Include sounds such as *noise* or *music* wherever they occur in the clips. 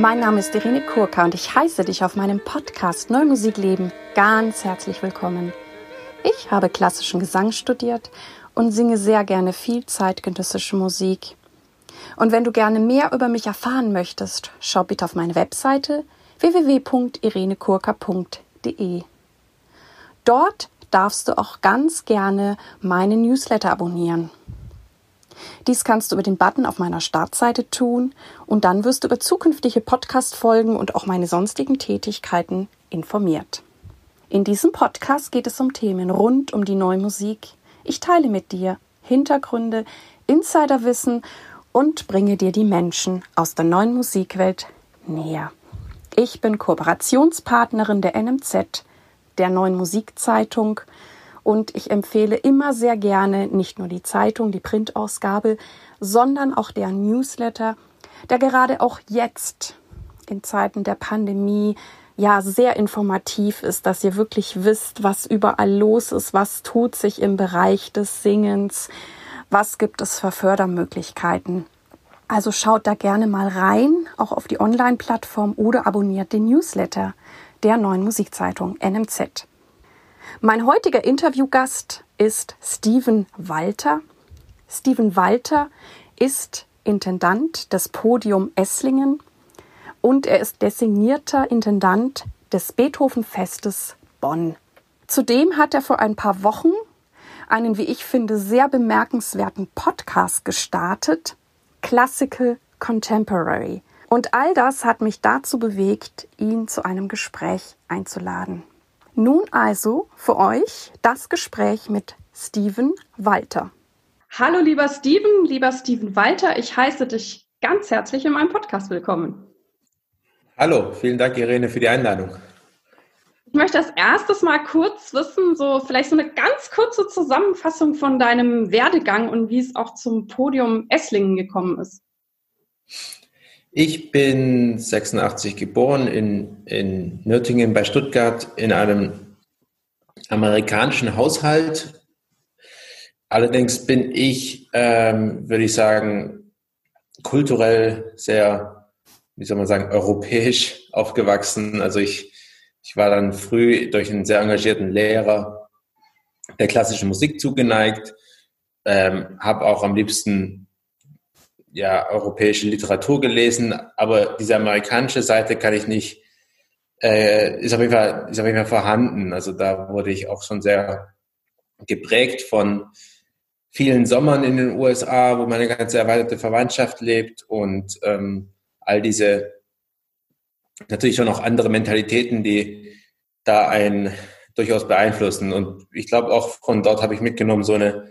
Mein Name ist Irene Kurka und ich heiße dich auf meinem Podcast Neumusikleben ganz herzlich willkommen. Ich habe klassischen Gesang studiert und singe sehr gerne viel zeitgenössische Musik. Und wenn du gerne mehr über mich erfahren möchtest, schau bitte auf meine Webseite www.irenekurka.de. Dort darfst du auch ganz gerne meine Newsletter abonnieren. Dies kannst du über den Button auf meiner Startseite tun und dann wirst du über zukünftige Podcast-Folgen und auch meine sonstigen Tätigkeiten informiert. In diesem Podcast geht es um Themen rund um die neue Musik. Ich teile mit dir Hintergründe, Insiderwissen und bringe dir die Menschen aus der neuen Musikwelt näher. Ich bin Kooperationspartnerin der NMZ, der neuen Musikzeitung und ich empfehle immer sehr gerne nicht nur die Zeitung, die Printausgabe, sondern auch der Newsletter, der gerade auch jetzt in Zeiten der Pandemie ja sehr informativ ist, dass ihr wirklich wisst, was überall los ist, was tut sich im Bereich des Singens, was gibt es für Fördermöglichkeiten. Also schaut da gerne mal rein, auch auf die Online-Plattform oder abonniert den Newsletter der neuen Musikzeitung NMZ. Mein heutiger Interviewgast ist Steven Walter. Steven Walter ist Intendant des Podium Esslingen und er ist designierter Intendant des Beethoven-Festes Bonn. Zudem hat er vor ein paar Wochen einen, wie ich finde, sehr bemerkenswerten Podcast gestartet, Classical Contemporary. Und all das hat mich dazu bewegt, ihn zu einem Gespräch einzuladen. Nun also für euch das Gespräch mit Steven Walter. Hallo lieber Steven, lieber Steven Walter, ich heiße dich ganz herzlich in meinem Podcast willkommen. Hallo, vielen Dank Irene für die Einladung. Ich möchte als erstes mal kurz wissen, so vielleicht so eine ganz kurze Zusammenfassung von deinem Werdegang und wie es auch zum Podium Esslingen gekommen ist. Ich bin 86 geboren in, in Nürtingen bei Stuttgart in einem amerikanischen Haushalt. Allerdings bin ich, ähm, würde ich sagen, kulturell sehr, wie soll man sagen, europäisch *laughs* aufgewachsen. Also ich, ich war dann früh durch einen sehr engagierten Lehrer der klassischen Musik zugeneigt, ähm, habe auch am liebsten ja, europäische Literatur gelesen, aber diese amerikanische Seite kann ich nicht, äh, ist, auf jeden Fall, ist auf jeden Fall vorhanden. Also da wurde ich auch schon sehr geprägt von vielen Sommern in den USA, wo meine ganze erweiterte Verwandtschaft lebt und ähm, all diese natürlich schon auch andere Mentalitäten, die da einen durchaus beeinflussen. Und ich glaube auch von dort habe ich mitgenommen, so eine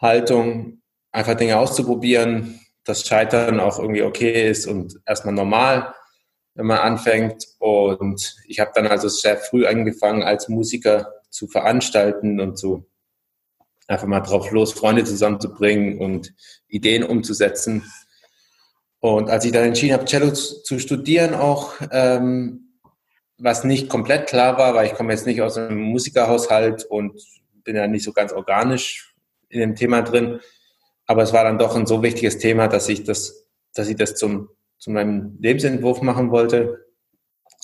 Haltung, einfach Dinge auszuprobieren, das Scheitern auch irgendwie okay ist und erstmal normal, wenn man anfängt. Und ich habe dann also sehr früh angefangen, als Musiker zu veranstalten und zu einfach mal drauf los, Freunde zusammenzubringen und Ideen umzusetzen. Und als ich dann entschieden habe, Cello zu studieren, auch ähm, was nicht komplett klar war, weil ich komme jetzt nicht aus einem Musikerhaushalt und bin ja nicht so ganz organisch in dem Thema drin, aber es war dann doch ein so wichtiges Thema, dass ich das, dass ich das zum, zu meinem Lebensentwurf machen wollte.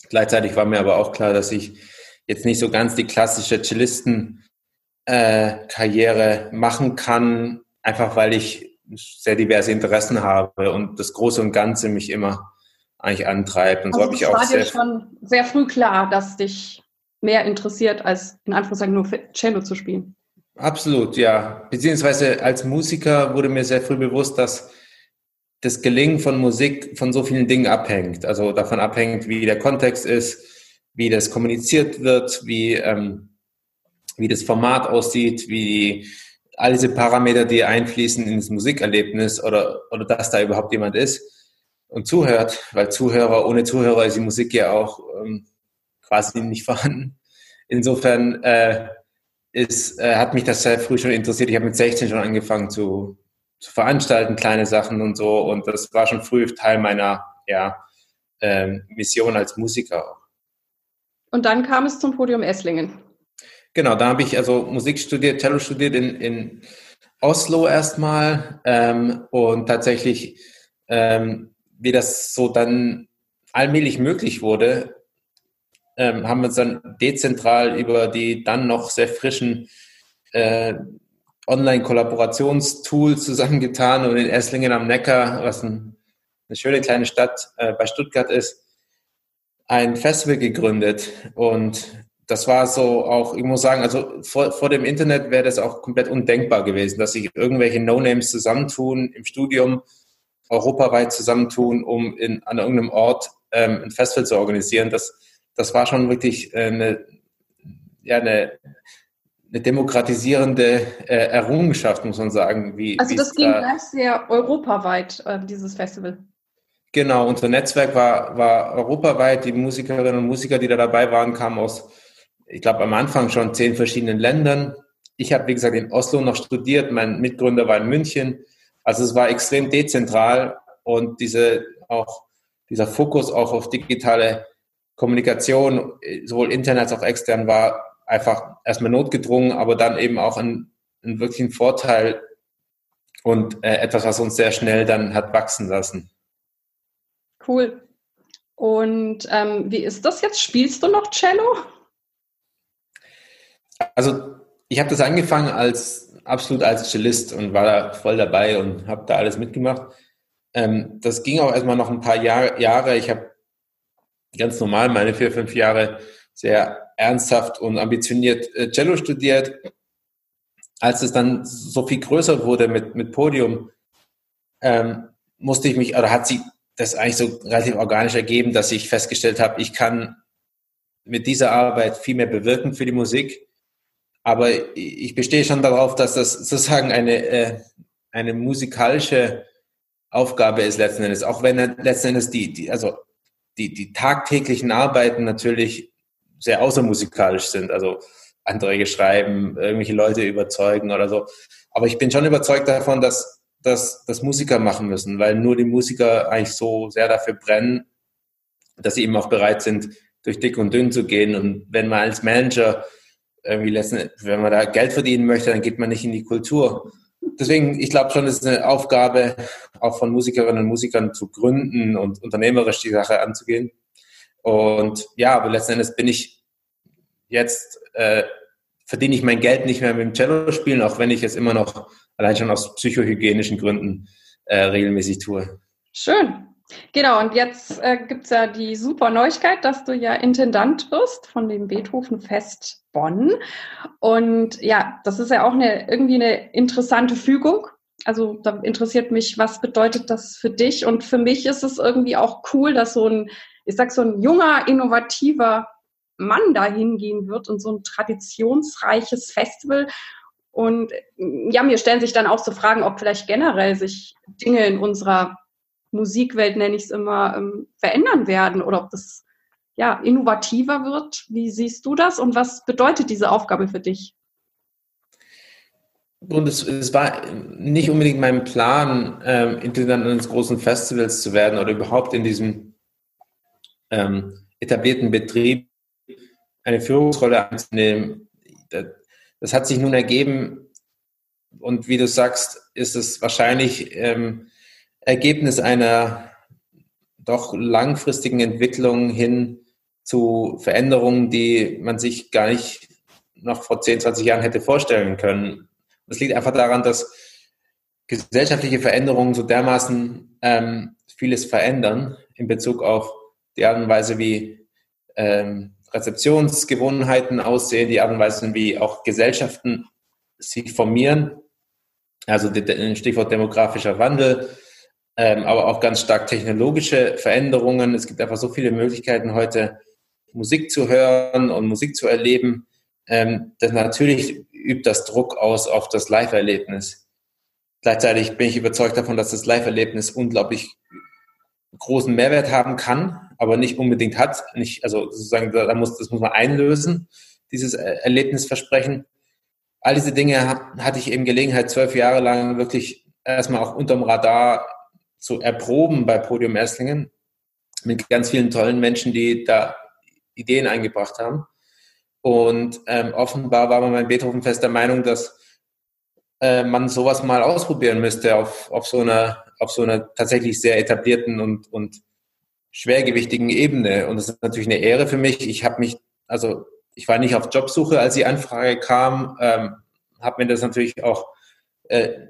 Gleichzeitig war mir aber auch klar, dass ich jetzt nicht so ganz die klassische Cellisten-Karriere äh, machen kann, einfach weil ich sehr diverse Interessen habe und das Große und Ganze mich immer eigentlich antreibt. Und also so habe ich auch war sehr, dir schon sehr früh klar, dass dich mehr interessiert, als in Anführungszeichen nur Cello zu spielen. Absolut, ja. Beziehungsweise als Musiker wurde mir sehr früh bewusst, dass das Gelingen von Musik von so vielen Dingen abhängt. Also davon abhängt, wie der Kontext ist, wie das kommuniziert wird, wie, ähm, wie das Format aussieht, wie all diese Parameter, die einfließen ins Musikerlebnis oder, oder dass da überhaupt jemand ist und zuhört, weil Zuhörer, ohne Zuhörer ist die Musik ja auch ähm, quasi nicht vorhanden. Insofern äh, ist, äh, hat mich das sehr früh schon interessiert. Ich habe mit 16 schon angefangen zu, zu veranstalten, kleine Sachen und so. Und das war schon früh Teil meiner ja, ähm, Mission als Musiker auch. Und dann kam es zum Podium Esslingen. Genau, da habe ich also Musik studiert, Cello studiert in, in Oslo erstmal ähm, und tatsächlich, ähm, wie das so dann allmählich möglich wurde, ähm, haben wir uns dann dezentral über die dann noch sehr frischen äh, Online-Kollaborationstools zusammengetan und in Esslingen am Neckar, was ein, eine schöne kleine Stadt äh, bei Stuttgart ist, ein Festival gegründet. Und das war so auch, ich muss sagen, also vor, vor dem Internet wäre das auch komplett undenkbar gewesen, dass sich irgendwelche No-Names zusammentun im Studium, europaweit zusammentun, um in, an irgendeinem Ort ähm, ein Festival zu organisieren. Das, das war schon wirklich äh, eine, ja, eine, eine demokratisierende äh, Errungenschaft, muss man sagen. Wie, also das ging da, gleich sehr europaweit, äh, dieses Festival. Genau, unser Netzwerk war, war europaweit. Die Musikerinnen und Musiker, die da dabei waren, kamen aus, ich glaube, am Anfang schon zehn verschiedenen Ländern. Ich habe, wie gesagt, in Oslo noch studiert. Mein Mitgründer war in München. Also es war extrem dezentral und diese, auch, dieser Fokus auch auf digitale Kommunikation, sowohl intern als auch extern, war einfach erstmal notgedrungen, aber dann eben auch ein, ein wirklichen Vorteil und äh, etwas, was uns sehr schnell dann hat wachsen lassen. Cool. Und ähm, wie ist das jetzt? Spielst du noch Cello? Also ich habe das angefangen als absolut als Cellist und war da voll dabei und habe da alles mitgemacht. Ähm, das ging auch erstmal noch ein paar Jahr, Jahre. Ich habe ganz normal meine vier, fünf Jahre sehr ernsthaft und ambitioniert äh, Cello studiert. Als es dann so viel größer wurde mit, mit Podium, ähm, musste ich mich, oder hat sich das eigentlich so relativ organisch ergeben, dass ich festgestellt habe, ich kann mit dieser Arbeit viel mehr bewirken für die Musik. Aber ich bestehe schon darauf, dass das sozusagen eine, äh, eine musikalische Aufgabe ist letzten Endes. Auch wenn letzten Endes die, die, also die, die tagtäglichen Arbeiten natürlich sehr außermusikalisch sind. Also Anträge schreiben, irgendwelche Leute überzeugen oder so. Aber ich bin schon überzeugt davon, dass, dass, dass Musiker machen müssen, weil nur die Musiker eigentlich so sehr dafür brennen, dass sie eben auch bereit sind, durch dick und dünn zu gehen. Und wenn man als Manager irgendwie letzten, wenn man da Geld verdienen möchte, dann geht man nicht in die Kultur. Deswegen, ich glaube schon, es ist eine Aufgabe auch von Musikerinnen und Musikern zu gründen und unternehmerisch die Sache anzugehen. Und ja, aber letzten Endes bin ich jetzt, äh, verdiene ich mein Geld nicht mehr mit dem Cello spielen, auch wenn ich es immer noch allein schon aus psychohygienischen Gründen äh, regelmäßig tue. Schön. Genau, und jetzt äh, gibt es ja die super Neuigkeit, dass du ja Intendant wirst von dem Beethoven-Fest Bonn. Und ja, das ist ja auch eine, irgendwie eine interessante Fügung. Also da interessiert mich, was bedeutet das für dich? Und für mich ist es irgendwie auch cool, dass so ein, ich sag so ein junger, innovativer Mann da hingehen wird und so ein traditionsreiches Festival. Und ja, mir stellen sich dann auch so Fragen, ob vielleicht generell sich Dinge in unserer Musikwelt, nenne ich es immer, ähm, verändern werden oder ob das ja innovativer wird. Wie siehst du das und was bedeutet diese Aufgabe für dich? Und es, es war nicht unbedingt mein Plan, ähm, Intendant eines großen Festivals zu werden oder überhaupt in diesem ähm, etablierten Betrieb eine Führungsrolle anzunehmen. Das, das, hat sich nun ergeben und wie du sagst, ist es wahrscheinlich ähm, Ergebnis einer doch langfristigen Entwicklung hin zu Veränderungen, die man sich gar nicht noch vor 10, 20 Jahren hätte vorstellen können. Das liegt einfach daran, dass gesellschaftliche Veränderungen so dermaßen ähm, vieles verändern in Bezug auf die Art und Weise, wie ähm, Rezeptionsgewohnheiten aussehen, die Art und Weise, wie auch Gesellschaften sich formieren. Also Stichwort demografischer Wandel, ähm, aber auch ganz stark technologische Veränderungen. Es gibt einfach so viele Möglichkeiten heute, Musik zu hören und Musik zu erleben. Ähm, das natürlich übt das Druck aus auf das Live-Erlebnis. Gleichzeitig bin ich überzeugt davon, dass das Live-Erlebnis unglaublich großen Mehrwert haben kann, aber nicht unbedingt hat. Nicht, also sozusagen, da muss, das muss man einlösen, dieses Erlebnisversprechen. All diese Dinge hatte ich eben Gelegenheit, zwölf Jahre lang wirklich erstmal auch unterm Radar zu erproben bei Podium Esslingen mit ganz vielen tollen Menschen, die da Ideen eingebracht haben. Und ähm, offenbar war man beim Beethoven-Fest der Meinung, dass äh, man sowas mal ausprobieren müsste auf, auf, so einer, auf so einer tatsächlich sehr etablierten und, und schwergewichtigen Ebene. Und das ist natürlich eine Ehre für mich. Ich habe mich, also ich war nicht auf Jobsuche, als die Anfrage kam, ähm, habe mir das natürlich auch äh,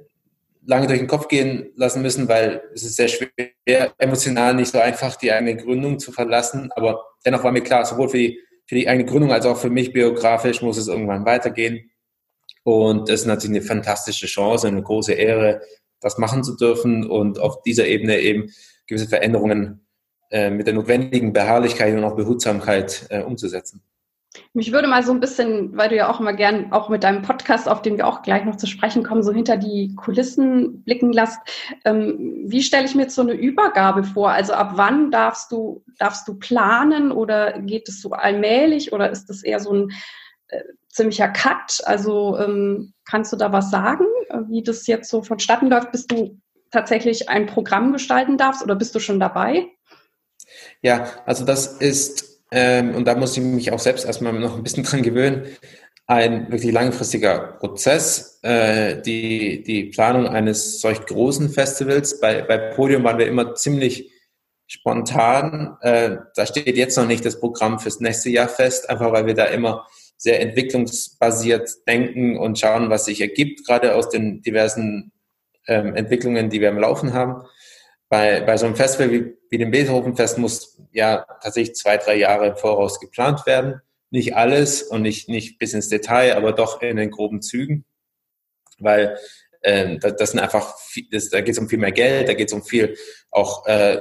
lange durch den Kopf gehen lassen müssen, weil es ist sehr schwer, emotional nicht so einfach, die eigene Gründung zu verlassen. Aber dennoch war mir klar, sowohl für die, für die eigene Gründung als auch für mich biografisch muss es irgendwann weitergehen. Und das ist natürlich eine fantastische Chance, eine große Ehre, das machen zu dürfen und auf dieser Ebene eben gewisse Veränderungen äh, mit der notwendigen Beharrlichkeit und auch Behutsamkeit äh, umzusetzen. Mich würde mal so ein bisschen, weil du ja auch immer gern auch mit deinem Podcast, auf den wir auch gleich noch zu sprechen kommen, so hinter die Kulissen blicken lässt. Ähm, wie stelle ich mir jetzt so eine Übergabe vor? Also ab wann darfst du, darfst du planen oder geht es so allmählich oder ist das eher so ein äh, ziemlicher Cut? Also ähm, kannst du da was sagen, wie das jetzt so vonstatten läuft, bis du tatsächlich ein Programm gestalten darfst oder bist du schon dabei? Ja, also das ist, ähm, und da muss ich mich auch selbst erstmal noch ein bisschen *laughs* dran gewöhnen, ein wirklich langfristiger Prozess. Äh, die, die Planung eines solch großen Festivals, bei, bei Podium waren wir immer ziemlich spontan. Äh, da steht jetzt noch nicht das Programm fürs nächste Jahr fest, einfach weil wir da immer sehr entwicklungsbasiert denken und schauen, was sich ergibt, gerade aus den diversen ähm, Entwicklungen, die wir am Laufen haben bei, bei so einem Festival wie, wie dem Beethovenfest muss ja tatsächlich zwei, drei Jahre im Voraus geplant werden. Nicht alles und nicht, nicht bis ins Detail, aber doch in den groben Zügen, weil ähm, das, sind einfach, viel, das, da geht es um viel mehr Geld, da geht es um viel auch äh,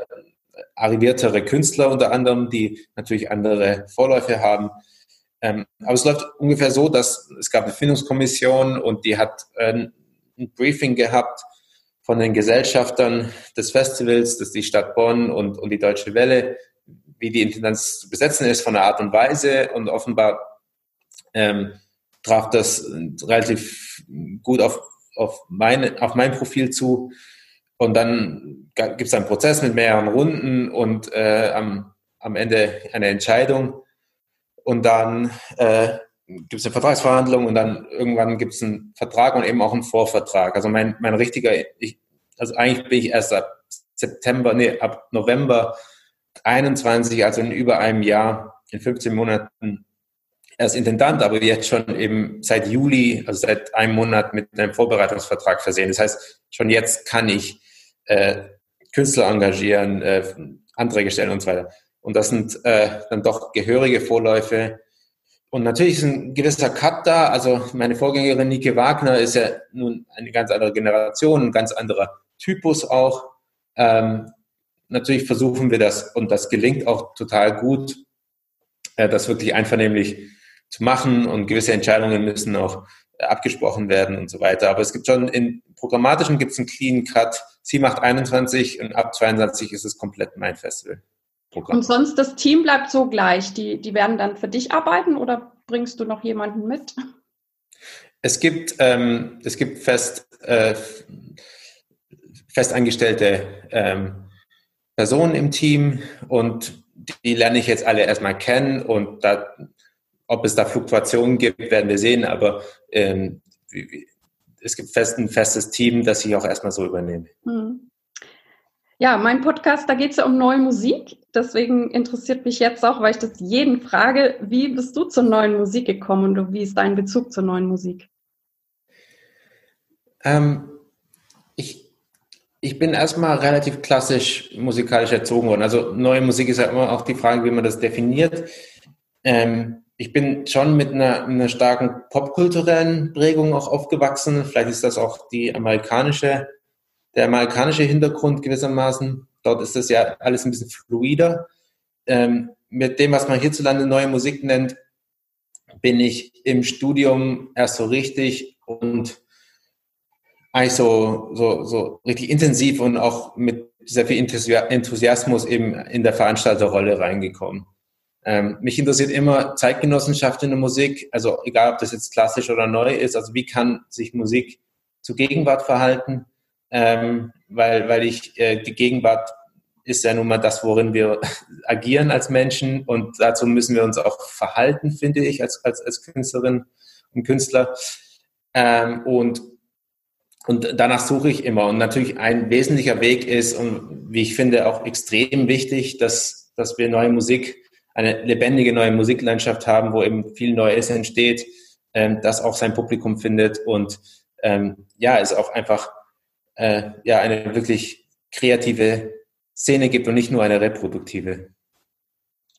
arriviertere Künstler unter anderem, die natürlich andere Vorläufe haben. Ähm, aber es läuft ungefähr so, dass es gab eine Findungskommission und die hat äh, ein Briefing gehabt von den Gesellschaftern des Festivals, das ist die Stadt Bonn und, und die Deutsche Welle, wie die Intendanz zu besetzen ist von der Art und Weise und offenbar ähm, traf das relativ gut auf, auf, meine, auf mein Profil zu. Und dann gibt es einen Prozess mit mehreren Runden und äh, am, am Ende eine Entscheidung. Und dann äh, gibt es eine Vertragsverhandlung und dann irgendwann gibt es einen Vertrag und eben auch einen Vorvertrag. Also mein, mein richtiger, ich, also eigentlich bin ich erst ab September, nee, ab November 21, also in über einem Jahr, in 15 Monaten erst Intendant, aber jetzt schon eben seit Juli, also seit einem Monat mit einem Vorbereitungsvertrag versehen. Das heißt, schon jetzt kann ich äh, Künstler engagieren, äh, Anträge stellen und so weiter. Und das sind äh, dann doch gehörige Vorläufe, und natürlich ist ein gewisser Cut da. Also meine Vorgängerin Nike Wagner ist ja nun eine ganz andere Generation, ein ganz anderer Typus auch. Ähm, natürlich versuchen wir das und das gelingt auch total gut, äh, das wirklich einvernehmlich zu machen und gewisse Entscheidungen müssen auch abgesprochen werden und so weiter. Aber es gibt schon in programmatischen gibt es einen Clean Cut. Sie macht 21 und ab 22 ist es komplett mein Festival. Programm. Und sonst das Team bleibt so gleich. Die, die werden dann für dich arbeiten oder bringst du noch jemanden mit? Es gibt, ähm, es gibt fest, äh, festangestellte ähm, Personen im Team und die lerne ich jetzt alle erstmal kennen und da, ob es da Fluktuationen gibt, werden wir sehen, aber ähm, es gibt fest, ein festes Team, das ich auch erstmal so übernehme. Hm. Ja, mein Podcast, da geht es ja um neue Musik. Deswegen interessiert mich jetzt auch, weil ich das jeden frage, wie bist du zur neuen Musik gekommen und wie ist dein Bezug zur neuen Musik? Ähm, ich, ich bin erstmal relativ klassisch musikalisch erzogen worden. Also neue Musik ist ja immer auch die Frage, wie man das definiert. Ähm, ich bin schon mit einer, einer starken popkulturellen Prägung auch aufgewachsen. Vielleicht ist das auch die amerikanische der amerikanische Hintergrund gewissermaßen. Dort ist das ja alles ein bisschen fluider. Ähm, mit dem, was man hierzulande neue Musik nennt, bin ich im Studium erst so richtig und eigentlich so, so, so richtig intensiv und auch mit sehr viel Enthusiasmus eben in der Veranstalterrolle reingekommen. Ähm, mich interessiert immer Zeitgenossenschaft in der Musik, also egal ob das jetzt klassisch oder neu ist, also wie kann sich Musik zur Gegenwart verhalten ähm, weil, weil ich, äh, die Gegenwart ist ja nun mal das, worin wir *laughs* agieren als Menschen und dazu müssen wir uns auch verhalten, finde ich, als, als, als Künstlerin und Künstler. Ähm, und und danach suche ich immer. Und natürlich ein wesentlicher Weg ist und wie ich finde auch extrem wichtig, dass, dass wir neue Musik, eine lebendige neue Musiklandschaft haben, wo eben viel Neues entsteht, ähm, das auch sein Publikum findet und ähm, ja, es auch einfach äh, ja eine wirklich kreative Szene gibt und nicht nur eine reproduktive.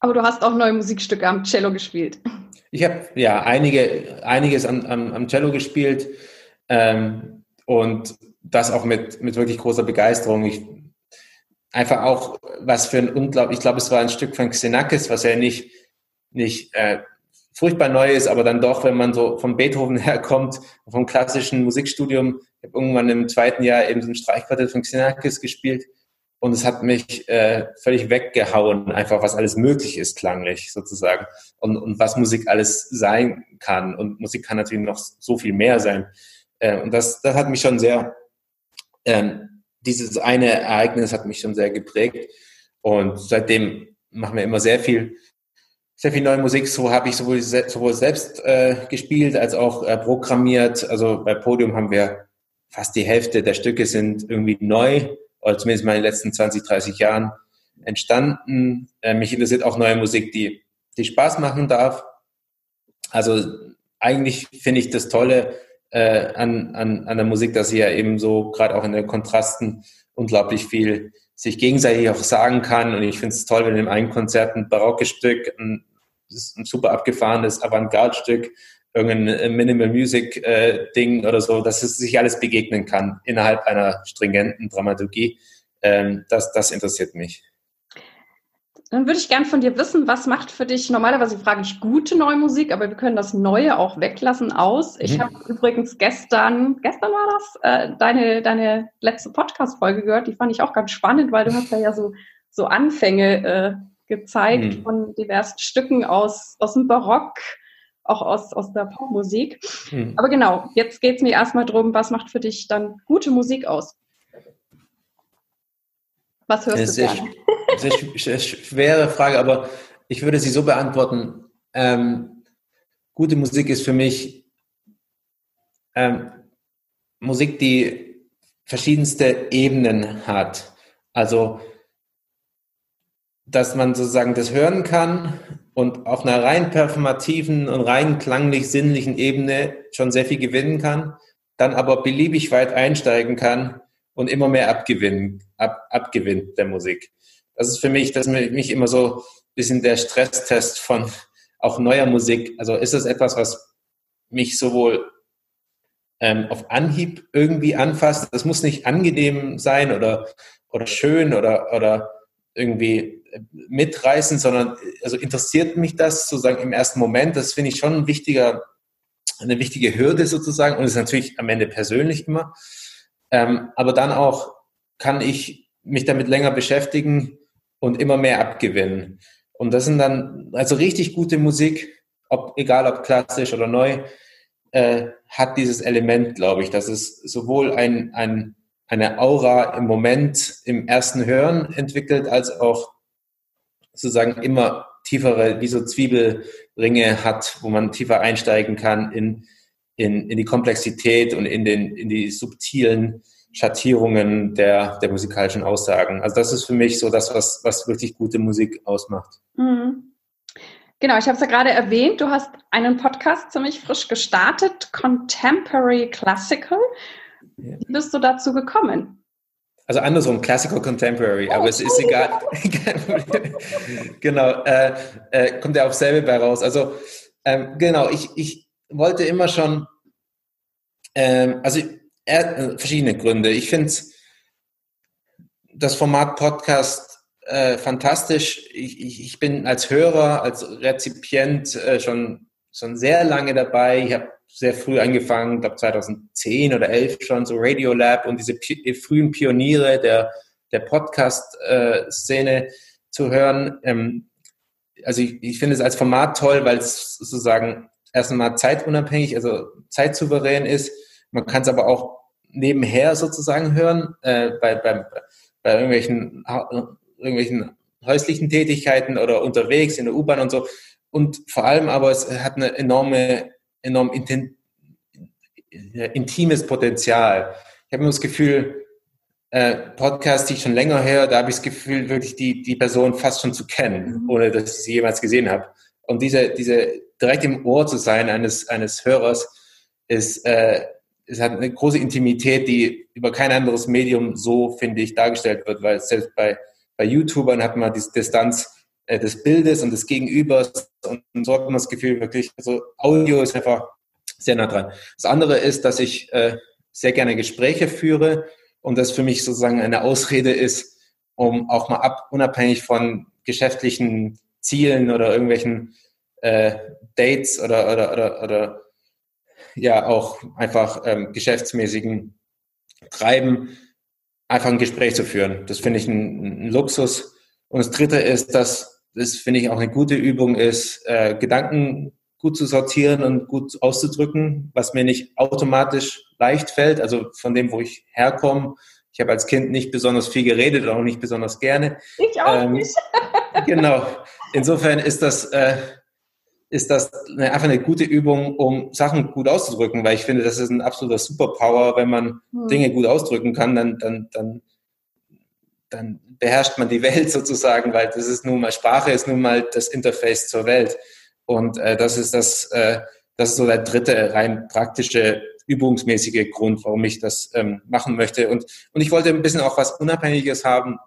Aber du hast auch neue Musikstücke am Cello gespielt. Ich habe ja einige, einiges am, am, am Cello gespielt ähm, und das auch mit, mit wirklich großer Begeisterung. Ich, einfach auch was für ein unglaublich, ich glaube, es war ein Stück von Xenakis, was ja nicht, nicht äh, furchtbar neu ist, aber dann doch, wenn man so vom Beethoven *laughs* herkommt, vom klassischen Musikstudium, ich habe irgendwann im zweiten Jahr eben so ein Streichquartett von Xenakis gespielt und es hat mich äh, völlig weggehauen, einfach was alles möglich ist, klanglich sozusagen. Und, und was Musik alles sein kann. Und Musik kann natürlich noch so viel mehr sein. Äh, und das, das hat mich schon sehr, ähm, dieses eine Ereignis hat mich schon sehr geprägt. Und seitdem machen wir immer sehr viel, sehr viel neue Musik. So habe ich sowohl, sowohl selbst äh, gespielt als auch äh, programmiert. Also bei Podium haben wir fast die Hälfte der Stücke sind irgendwie neu oder zumindest mal in den letzten 20, 30 Jahren entstanden. Äh, mich interessiert auch neue Musik, die, die Spaß machen darf. Also eigentlich finde ich das Tolle äh, an, an, an der Musik, dass sie ja eben so gerade auch in den Kontrasten unglaublich viel sich gegenseitig auch sagen kann. Und ich finde es toll, wenn in einem Konzert ein barockes Stück, ein, ein super abgefahrenes Avantgarde-Stück irgendein äh, Minimal Music äh, oder so, dass es sich alles begegnen kann innerhalb einer stringenten Dramaturgie. Ähm, das, das interessiert mich. Dann würde ich gern von dir wissen, was macht für dich, normalerweise frage ich gute neue Musik, aber wir können das Neue auch weglassen aus. Ich mhm. habe übrigens gestern, gestern war das, äh, deine, deine letzte Podcast-Folge gehört, die fand ich auch ganz spannend, weil du hast da ja so, so Anfänge äh, gezeigt mhm. von diversen Stücken aus, aus dem Barock, auch aus, aus der Popmusik. Hm. Aber genau, jetzt geht es mir erstmal darum, was macht für dich dann gute Musik aus? Was hörst du sehr, gerne? Sehr, sehr schwere Frage, aber ich würde sie so beantworten. Ähm, gute Musik ist für mich ähm, Musik, die verschiedenste Ebenen hat. Also, dass man sozusagen das hören kann und auf einer rein performativen und rein klanglich-sinnlichen Ebene schon sehr viel gewinnen kann, dann aber beliebig weit einsteigen kann und immer mehr abgewinnen, ab, abgewinnt der Musik. Das ist für mich, das ist mich immer so ein bisschen der Stresstest von auch neuer Musik. Also ist das etwas, was mich sowohl ähm, auf Anhieb irgendwie anfasst. Das muss nicht angenehm sein oder, oder schön oder, oder irgendwie mitreißen, sondern also interessiert mich das sozusagen im ersten Moment. Das finde ich schon ein wichtiger, eine wichtige Hürde sozusagen und ist natürlich am Ende persönlich immer. Ähm, aber dann auch kann ich mich damit länger beschäftigen und immer mehr abgewinnen. Und das sind dann also richtig gute Musik, ob, egal ob klassisch oder neu, äh, hat dieses Element, glaube ich, dass es sowohl ein, ein, eine Aura im Moment im ersten Hören entwickelt, als auch sozusagen immer tiefere, wie so Zwiebelringe hat, wo man tiefer einsteigen kann in, in, in die Komplexität und in, den, in die subtilen Schattierungen der, der musikalischen Aussagen. Also das ist für mich so das, was, was wirklich gute Musik ausmacht. Mhm. Genau, ich habe es ja gerade erwähnt, du hast einen Podcast ziemlich frisch gestartet, Contemporary Classical. Wie bist du dazu gekommen? Also andersrum, Classical Contemporary, oh, aber es ist egal. *laughs* genau, äh, äh, kommt ja auf selbe bei raus. Also ähm, genau, ich, ich wollte immer schon, ähm, also äh, verschiedene Gründe. Ich finde das Format Podcast äh, fantastisch. Ich, ich, ich, bin als Hörer, als Rezipient äh, schon, schon sehr lange dabei. Ich habe sehr früh angefangen, glaube 2010 oder 11 schon, so Radiolab und diese die frühen Pioniere der, der Podcast-Szene zu hören. Ähm, also ich, ich finde es als Format toll, weil es sozusagen erst einmal zeitunabhängig, also zeitsouverän ist. Man kann es aber auch nebenher sozusagen hören, äh, bei, bei, bei irgendwelchen, irgendwelchen häuslichen Tätigkeiten oder unterwegs in der U-Bahn und so. Und vor allem aber es hat eine enorme enorm intimes Potenzial. ich habe immer das Gefühl, äh, Podcasts, die ich schon länger höre, da habe ich das Gefühl, wirklich die, die Person fast schon zu kennen, mhm. ohne dass ich sie jemals gesehen habe. Und diese, diese direkt im Ohr zu sein eines, eines Hörers ist, äh, es hat eine große Intimität, die über kein anderes Medium so, finde ich, dargestellt wird, weil selbst bei, bei YouTubern hat man diese Distanz äh, des Bildes und des Gegenübers und, so hat man das Gefühl wirklich, also Audio ist einfach sehr nah dran. Das andere ist, dass ich äh, sehr gerne Gespräche führe und das für mich sozusagen eine Ausrede ist, um auch mal ab, unabhängig von geschäftlichen Zielen oder irgendwelchen äh, Dates oder, oder, oder, oder ja auch einfach ähm, geschäftsmäßigen Treiben, einfach ein Gespräch zu führen. Das finde ich ein, ein, Luxus. Und das Dritte ist, dass das finde ich auch eine gute Übung ist, äh, Gedanken gut zu sortieren und gut auszudrücken, was mir nicht automatisch leicht fällt, also von dem, wo ich herkomme. Ich habe als Kind nicht besonders viel geredet, auch nicht besonders gerne. Ich auch ähm, nicht. *laughs* *laughs* genau. Insofern ist das, äh, ist das eine, einfach eine gute Übung, um Sachen gut auszudrücken, weil ich finde, das ist ein absoluter Superpower, wenn man hm. Dinge gut ausdrücken kann, dann, dann, dann, dann beherrscht man die *laughs* Welt sozusagen, weil das ist nun mal, Sprache ist nun mal das Interface zur Welt. Und äh, das ist das, äh, das ist so der dritte rein praktische, übungsmäßige Grund, warum ich das ähm, machen möchte. Und, und ich wollte ein bisschen auch was Unabhängiges haben.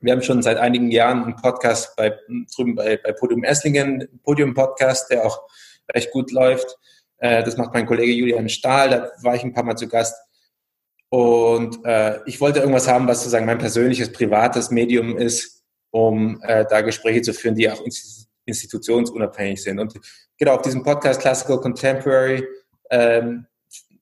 Wir haben schon seit einigen Jahren einen Podcast bei, drüben bei, bei Podium Esslingen, Podium Podcast, der auch recht gut läuft. Äh, das macht mein Kollege Julian Stahl, da war ich ein paar Mal zu Gast. Und äh, ich wollte irgendwas haben, was sozusagen mein persönliches, privates Medium ist, um äh, da Gespräche zu führen, die auch institutionsunabhängig sind. Und genau auf diesem Podcast Classical Contemporary ähm,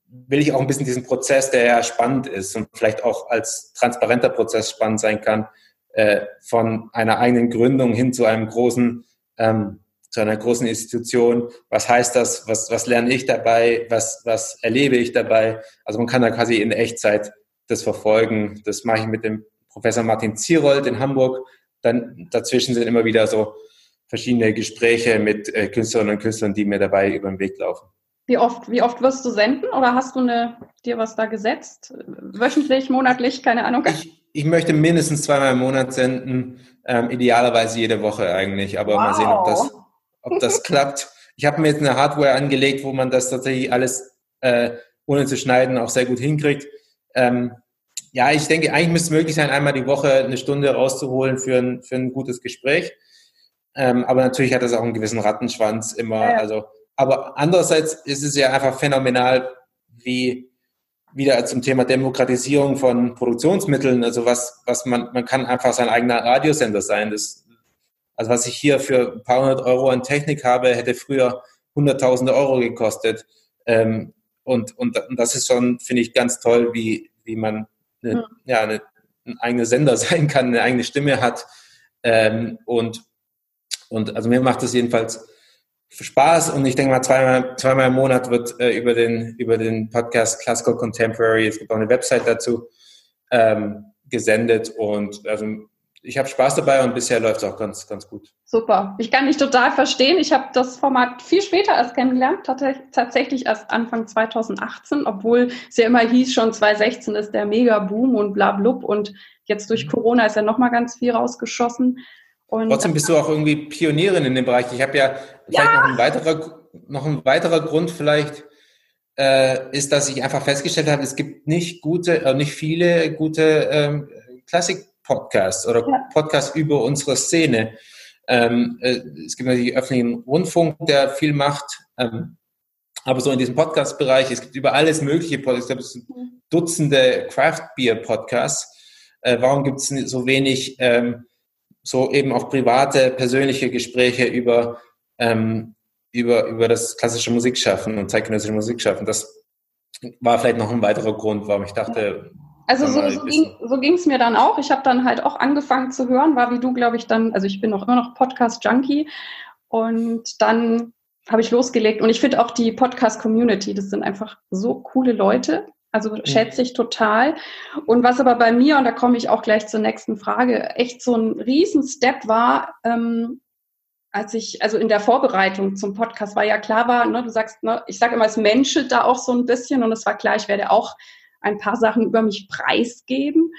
will ich auch ein bisschen diesen Prozess, der ja spannend ist und vielleicht auch als transparenter Prozess spannend sein kann, äh, von einer eigenen Gründung hin zu einem großen, ähm, zu einer großen Institution. Was heißt das? Was, was lerne ich dabei? Was, was erlebe ich dabei? Also man kann da quasi in Echtzeit das verfolgen. Das mache ich mit dem Professor Martin Zierold in Hamburg. Dann dazwischen sind immer wieder so verschiedene Gespräche mit äh, Künstlerinnen und Künstlern, die mir dabei über den Weg laufen. Wie oft, wie oft wirst du senden oder hast du eine, dir was da gesetzt? Wöchentlich, monatlich, keine Ahnung? Ich, ich möchte mindestens zweimal im Monat senden, ähm, idealerweise jede Woche eigentlich, aber wow. mal sehen, ob das, ob das klappt. Ich habe mir jetzt eine Hardware angelegt, wo man das tatsächlich alles äh, ohne zu schneiden auch sehr gut hinkriegt. Ähm, ja, ich denke, eigentlich müsste es möglich sein, einmal die Woche eine Stunde rauszuholen für ein, für ein gutes Gespräch. Ähm, aber natürlich hat das auch einen gewissen Rattenschwanz immer. Ja. Also, aber andererseits ist es ja einfach phänomenal, wie wieder zum Thema Demokratisierung von Produktionsmitteln, also was, was man, man kann einfach sein eigener Radiosender sein. Das, also was ich hier für ein paar hundert Euro an Technik habe, hätte früher hunderttausende Euro gekostet. Ähm, und, und, und das ist schon, finde ich, ganz toll, wie, wie man eine, mhm. ja, eine, ein eigener Sender *laughs* sein kann, eine eigene Stimme hat. Ähm, und und also mir macht es jedenfalls Spaß und ich denke mal zweimal, zweimal im Monat wird äh, über, den, über den Podcast Classical Contemporary, es gibt auch eine Website dazu, ähm, gesendet und also ich habe Spaß dabei und bisher läuft es auch ganz, ganz gut. Super. Ich kann dich total verstehen. Ich habe das Format viel später erst kennengelernt, tatsächlich erst Anfang 2018, obwohl es ja immer hieß, schon 2016 ist der Mega-Boom und bla blub und jetzt durch mhm. Corona ist ja nochmal ganz viel rausgeschossen. Und Trotzdem bist du auch irgendwie Pionierin in dem Bereich. Ich habe ja vielleicht ja. noch ein weiterer, noch ein weiterer Grund vielleicht äh, ist, dass ich einfach festgestellt habe, es gibt nicht gute, äh, nicht viele gute ähm, Klassik-Podcasts oder ja. Podcasts über unsere Szene. Ähm, äh, es gibt natürlich öffentlichen Rundfunk, der viel macht, ähm, aber so in diesem Podcast-Bereich, es gibt über alles mögliche Podcasts, ich glaube, es sind mhm. Dutzende Craft-Beer-Podcasts. Äh, warum gibt es so wenig ähm, so eben auch private, persönliche Gespräche über, ähm, über, über das klassische Musikschaffen und zeitgenössische Musikschaffen. Das war vielleicht noch ein weiterer Grund, warum ich dachte. Also so, so, ging, so mir dann auch. Ich habe dann halt auch angefangen zu hören, war wie du, glaube ich, dann, also ich bin auch immer noch Podcast-Junkie. Und dann habe ich losgelegt. Und ich finde auch die Podcast-Community, das sind einfach so coole Leute, also schätze ich total. Und was aber bei mir, und da komme ich auch gleich zur nächsten Frage, echt so ein Riesen-Step war, ähm, als ich, also in der Vorbereitung zum Podcast war ja klar war, ne, du sagst, ne, ich sage immer, es menschelt da auch so ein bisschen. Und es war klar, ich werde auch ein paar Sachen über mich preisgeben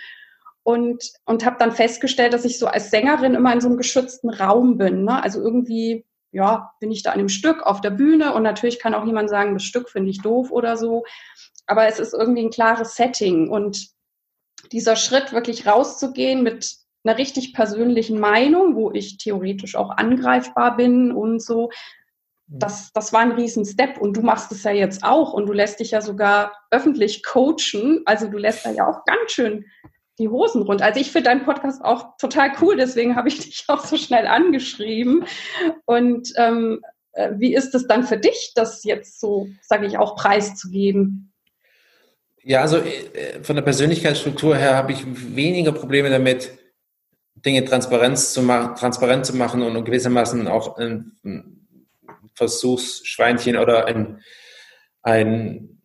und, und habe dann festgestellt, dass ich so als Sängerin immer in so einem geschützten Raum bin. Ne? Also irgendwie, ja, bin ich da an dem Stück auf der Bühne und natürlich kann auch jemand sagen, das Stück finde ich doof oder so. Aber es ist irgendwie ein klares Setting und dieser Schritt wirklich rauszugehen mit einer richtig persönlichen Meinung, wo ich theoretisch auch angreifbar bin und so, das, das war ein Riesen-Step und du machst es ja jetzt auch und du lässt dich ja sogar öffentlich coachen. Also du lässt da ja auch ganz schön die Hosen runter. Also ich finde deinen Podcast auch total cool, deswegen habe ich *laughs* dich auch so schnell angeschrieben. Und ähm, äh, wie ist es dann für dich, das jetzt so, sage ich, auch preiszugeben? Ja, also äh, von der Persönlichkeitsstruktur her habe ich weniger Probleme damit, Dinge Transparenz zu machen, transparent zu machen und gewissermaßen auch ein Versuchsschweinchen oder ein, ein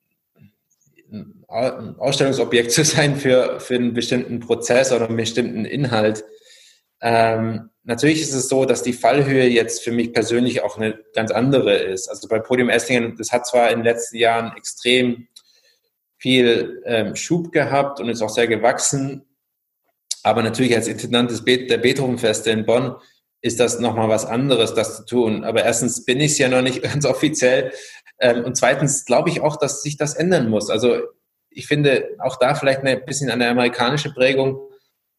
Ausstellungsobjekt *laughs* zu sein für, für einen bestimmten Prozess oder einen bestimmten Inhalt. Ähm, natürlich ist es so, dass die Fallhöhe jetzt für mich persönlich auch eine ganz andere ist. Also bei Podium Esslingen, das hat zwar in den letzten Jahren extrem viel ähm, Schub gehabt und ist auch sehr gewachsen, aber natürlich als Intendant des Be der Beethovenfeste in Bonn ist das nochmal was anderes, das zu tun. Aber erstens bin ich es ja noch nicht *laughs* ganz offiziell. Ähm, und zweitens glaube ich auch, dass sich das ändern muss. Also ich finde auch da vielleicht ein bisschen eine amerikanische Prägung.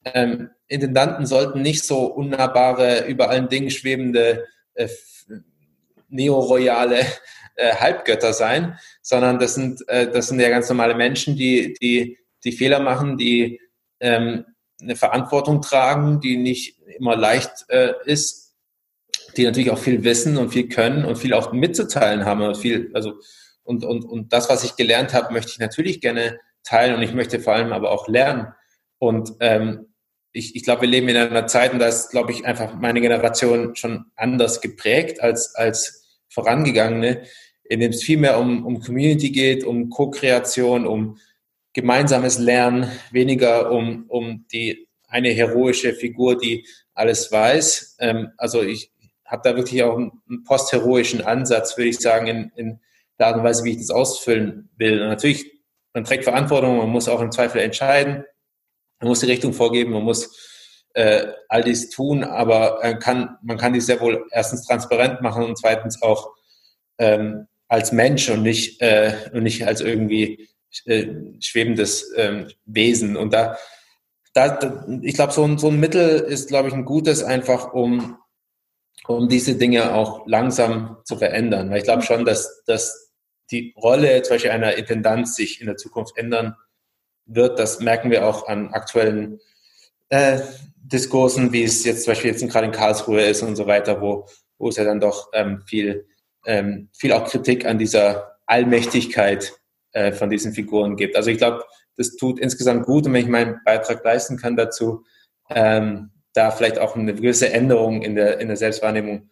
Ähm, Intendanten sollten nicht so unnahbare, über allen Dingen schwebende, äh, neoroyale äh, Halbgötter sein, sondern das sind, äh, das sind ja ganz normale Menschen, die, die, die Fehler machen, die ähm, eine Verantwortung tragen, die nicht immer leicht äh, ist, die natürlich auch viel wissen und viel können und viel auch mitzuteilen haben. Und viel, also und, und, und das, was ich gelernt habe, möchte ich natürlich gerne teilen und ich möchte vor allem aber auch lernen. Und ähm, ich, ich glaube, wir leben in einer Zeit, und da ist, glaube ich, einfach meine Generation schon anders geprägt als, als vorangegangene, in dem es viel mehr um, um Community geht, um Co-Kreation, um gemeinsames Lernen, weniger um, um die eine heroische Figur, die alles weiß. Ähm, also ich habe da wirklich auch einen postheroischen Ansatz, würde ich sagen, in, in der Art und Weise, wie ich das ausfüllen will. Und natürlich, man trägt Verantwortung, man muss auch im Zweifel entscheiden, man muss die Richtung vorgeben, man muss äh, all dies tun, aber äh, kann, man kann dies sehr wohl erstens transparent machen und zweitens auch ähm, als Mensch und nicht, äh, und nicht als irgendwie äh, schwebendes äh, Wesen. Und da, da ich glaube, so ein, so ein Mittel ist, glaube ich, ein gutes, einfach um, um diese Dinge auch langsam zu verändern. Weil ich glaube schon, dass, dass die Rolle zum Beispiel einer Intendanz sich in der Zukunft ändern wird. Das merken wir auch an aktuellen äh, Diskursen, wie es jetzt zum Beispiel jetzt gerade in Karlsruhe ist und so weiter, wo, wo es ja dann doch ähm, viel, ähm, viel auch Kritik an dieser Allmächtigkeit äh, von diesen Figuren gibt. Also ich glaube, das tut insgesamt gut und wenn ich meinen Beitrag leisten kann dazu, ähm, da vielleicht auch eine gewisse Änderung in der, in der Selbstwahrnehmung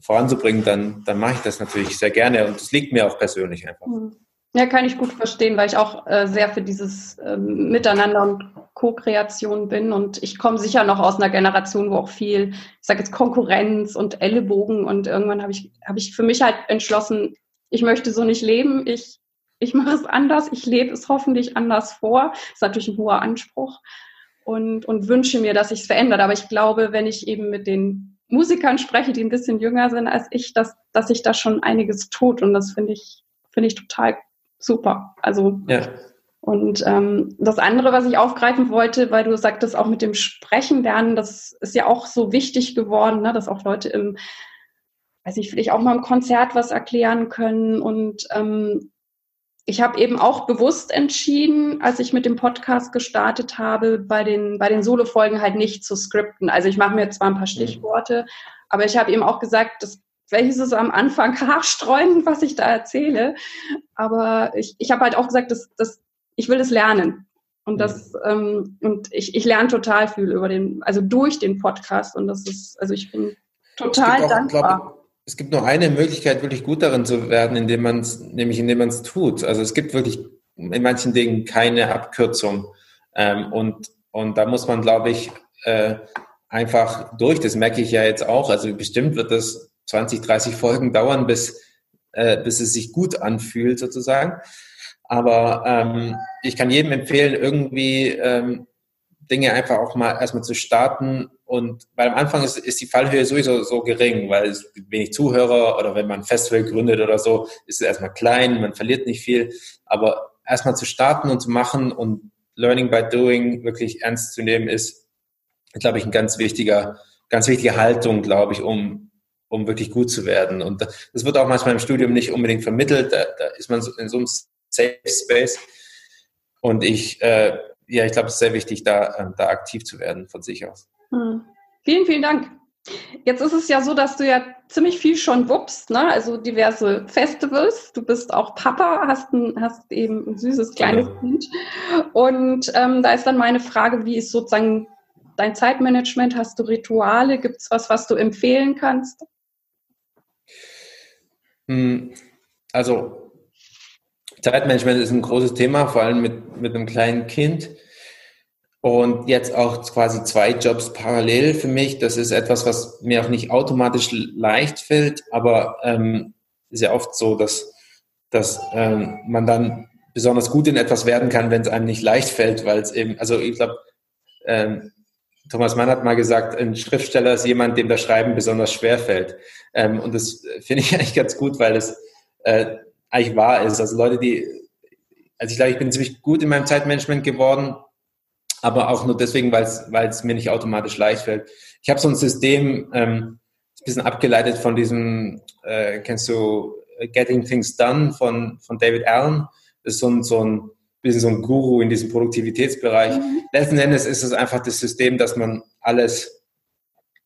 voranzubringen, dann, dann mache ich das natürlich sehr gerne und das liegt mir auch persönlich einfach. Mhm. Ja, kann ich gut verstehen, weil ich auch äh, sehr für dieses ähm, Miteinander und Co-Kreation bin. Und ich komme sicher noch aus einer Generation, wo auch viel, ich sage jetzt Konkurrenz und Ellenbogen und irgendwann habe ich, habe ich für mich halt entschlossen, ich möchte so nicht leben. Ich, ich mache es anders, ich lebe es hoffentlich anders vor. Das ist natürlich ein hoher Anspruch und, und wünsche mir, dass sich es verändert. Aber ich glaube, wenn ich eben mit den Musikern spreche, die ein bisschen jünger sind als ich, dass, dass sich da schon einiges tut. Und das finde ich, finde ich total super. Also ja. und ähm, das andere, was ich aufgreifen wollte, weil du sagtest, auch mit dem Sprechen lernen, das ist ja auch so wichtig geworden, ne, dass auch Leute im, weiß ich, vielleicht auch mal im Konzert was erklären können. Und ähm, ich habe eben auch bewusst entschieden, als ich mit dem Podcast gestartet habe, bei den, bei den Solo-Folgen halt nicht zu skripten. Also ich mache mir zwar ein paar mhm. Stichworte, aber ich habe eben auch gesagt, das welches ist am Anfang *laughs* haarstreuen, was ich da erzähle. Aber ich, ich habe halt auch gesagt, dass, dass ich will es lernen. Und das, ähm, und ich, ich lerne total viel über den, also durch den Podcast. Und das ist, also ich bin total auch, dankbar. Glaub, es gibt nur eine Möglichkeit, wirklich gut darin zu werden, indem man es, nämlich indem man es tut. Also es gibt wirklich in manchen Dingen keine Abkürzung. Ähm, und, und da muss man, glaube ich, äh, einfach durch. Das merke ich ja jetzt auch. Also bestimmt wird das 20, 30 Folgen dauern, bis, äh, bis es sich gut anfühlt sozusagen. Aber ähm, ich kann jedem empfehlen, irgendwie ähm, Dinge einfach auch mal erstmal zu starten. Und weil am Anfang ist, ist die Fallhöhe sowieso so gering, weil es wenig Zuhörer oder wenn man ein Festival gründet oder so, ist es erstmal klein, man verliert nicht viel. Aber erstmal zu starten und zu machen und Learning by Doing wirklich ernst zu nehmen, ist, glaube ich, ein ganz wichtiger, ganz wichtige Haltung, glaube ich, um, um wirklich gut zu werden. Und das wird auch manchmal im Studium nicht unbedingt vermittelt. Da, da ist man in so einem Safe Space. Und ich, äh, ja, ich glaube, es ist sehr wichtig, da, da aktiv zu werden von sich aus. Hm. Vielen, vielen Dank. Jetzt ist es ja so, dass du ja ziemlich viel schon wuppst, ne? also diverse Festivals. Du bist auch Papa, hast, ein, hast eben ein süßes kleines ja. Kind. Und ähm, da ist dann meine Frage, wie ist sozusagen dein Zeitmanagement? Hast du Rituale? Gibt es was, was du empfehlen kannst? Hm, also Zeitmanagement ist ein großes Thema, vor allem mit, mit einem kleinen Kind. Und jetzt auch quasi zwei Jobs parallel für mich. Das ist etwas, was mir auch nicht automatisch leicht fällt, aber ähm, ist ja oft so, dass, dass ähm, man dann besonders gut in etwas werden kann, wenn es einem nicht leicht fällt, weil es eben, also ich glaube, ähm, Thomas Mann hat mal gesagt, ein Schriftsteller ist jemand, dem das Schreiben besonders schwer fällt. Ähm, und das finde ich *laughs* eigentlich ganz gut, weil es äh, eigentlich wahr ist. Also Leute, die, also ich glaube, ich bin ziemlich gut in meinem Zeitmanagement geworden, aber auch nur deswegen, weil es mir nicht automatisch leicht fällt. Ich habe so ein System, ähm, ein bisschen abgeleitet von diesem, äh, kennst du Getting Things Done von, von David Allen. Das ist so ein, so ein bisschen so ein Guru in diesem Produktivitätsbereich. Mhm. Letzten Endes ist es einfach das System, dass man alles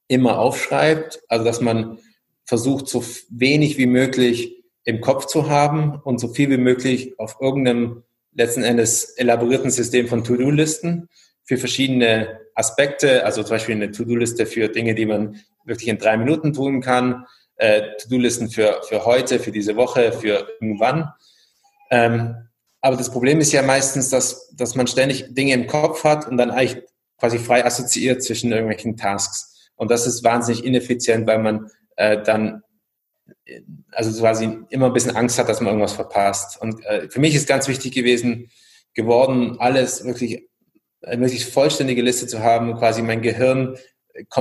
immer aufschreibt, also dass man versucht, so wenig wie möglich im Kopf zu haben und so viel wie möglich auf irgendeinem letzten Endes elaborierten System von To-Do-Listen für verschiedene Aspekte, also zum Beispiel eine To-Do-Liste für Dinge, die man wirklich in drei Minuten tun kann, äh, To-Do-Listen für, für heute, für diese Woche, für irgendwann. Ähm, aber das Problem ist ja meistens, dass, dass man ständig Dinge im Kopf hat und dann eigentlich quasi frei assoziiert zwischen irgendwelchen Tasks. Und das ist wahnsinnig ineffizient, weil man äh, dann also quasi immer ein bisschen Angst hat, dass man irgendwas verpasst. Und äh, für mich ist ganz wichtig gewesen, geworden, alles wirklich, eine wirklich vollständige Liste zu haben, quasi mein Gehirn,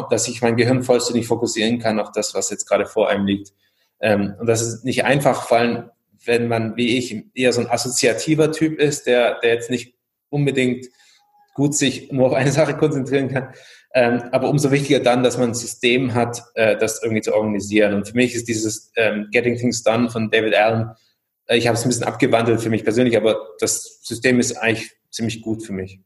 dass ich mein Gehirn vollständig fokussieren kann auf das, was jetzt gerade vor einem liegt. Ähm, und das ist nicht einfach, vor allem, wenn man, wie ich, eher so ein assoziativer Typ ist, der, der jetzt nicht unbedingt gut sich *laughs* nur auf eine Sache konzentrieren kann, ähm, aber umso wichtiger dann, dass man ein System hat, äh, das irgendwie zu organisieren. Und für mich ist dieses ähm, Getting Things Done von David Allen, äh, ich habe es ein bisschen abgewandelt für mich persönlich, aber das System ist eigentlich ziemlich gut für mich.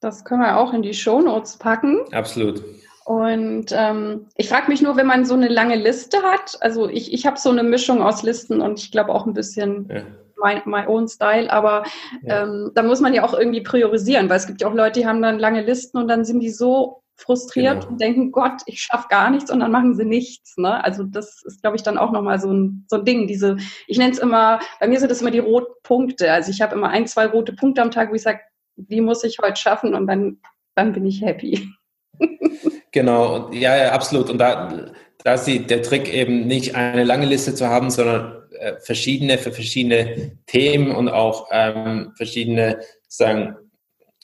Das können wir auch in die Show Notes packen. Absolut. Und ähm, ich frage mich nur, wenn man so eine lange Liste hat, also ich, ich habe so eine Mischung aus Listen und ich glaube auch ein bisschen ja. my, my own Style, aber ja. ähm, da muss man ja auch irgendwie priorisieren, weil es gibt ja auch Leute, die haben dann lange Listen und dann sind die so frustriert genau. und denken, Gott, ich schaffe gar nichts und dann machen sie nichts. Ne? Also das ist, glaube ich, dann auch nochmal so ein, so ein Ding. Diese, ich nenne es immer, bei mir sind das immer die Rotpunkte. Also ich habe immer ein, zwei rote Punkte am Tag, wo ich sage, die muss ich heute schaffen und dann, dann bin ich happy. *laughs* genau, ja, ja, absolut. Und da, da ist der Trick eben nicht eine lange Liste zu haben, sondern äh, verschiedene für verschiedene Themen und auch ähm, verschiedene sagen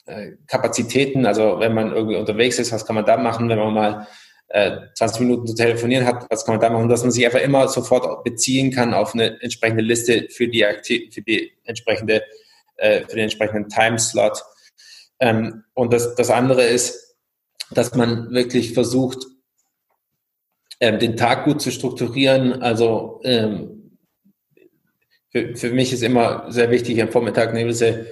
äh, Kapazitäten, also wenn man irgendwie unterwegs ist, was kann man da machen, wenn man mal äh, 20 Minuten zu telefonieren hat, was kann man da machen, dass man sich einfach immer sofort beziehen kann auf eine entsprechende Liste für die, Aktiv für die entsprechende, äh, für den entsprechenden Timeslot. Ähm, und das, das andere ist, dass man wirklich versucht, ähm, den Tag gut zu strukturieren. Also ähm, für, für mich ist immer sehr wichtig, am Vormittag eine gewisse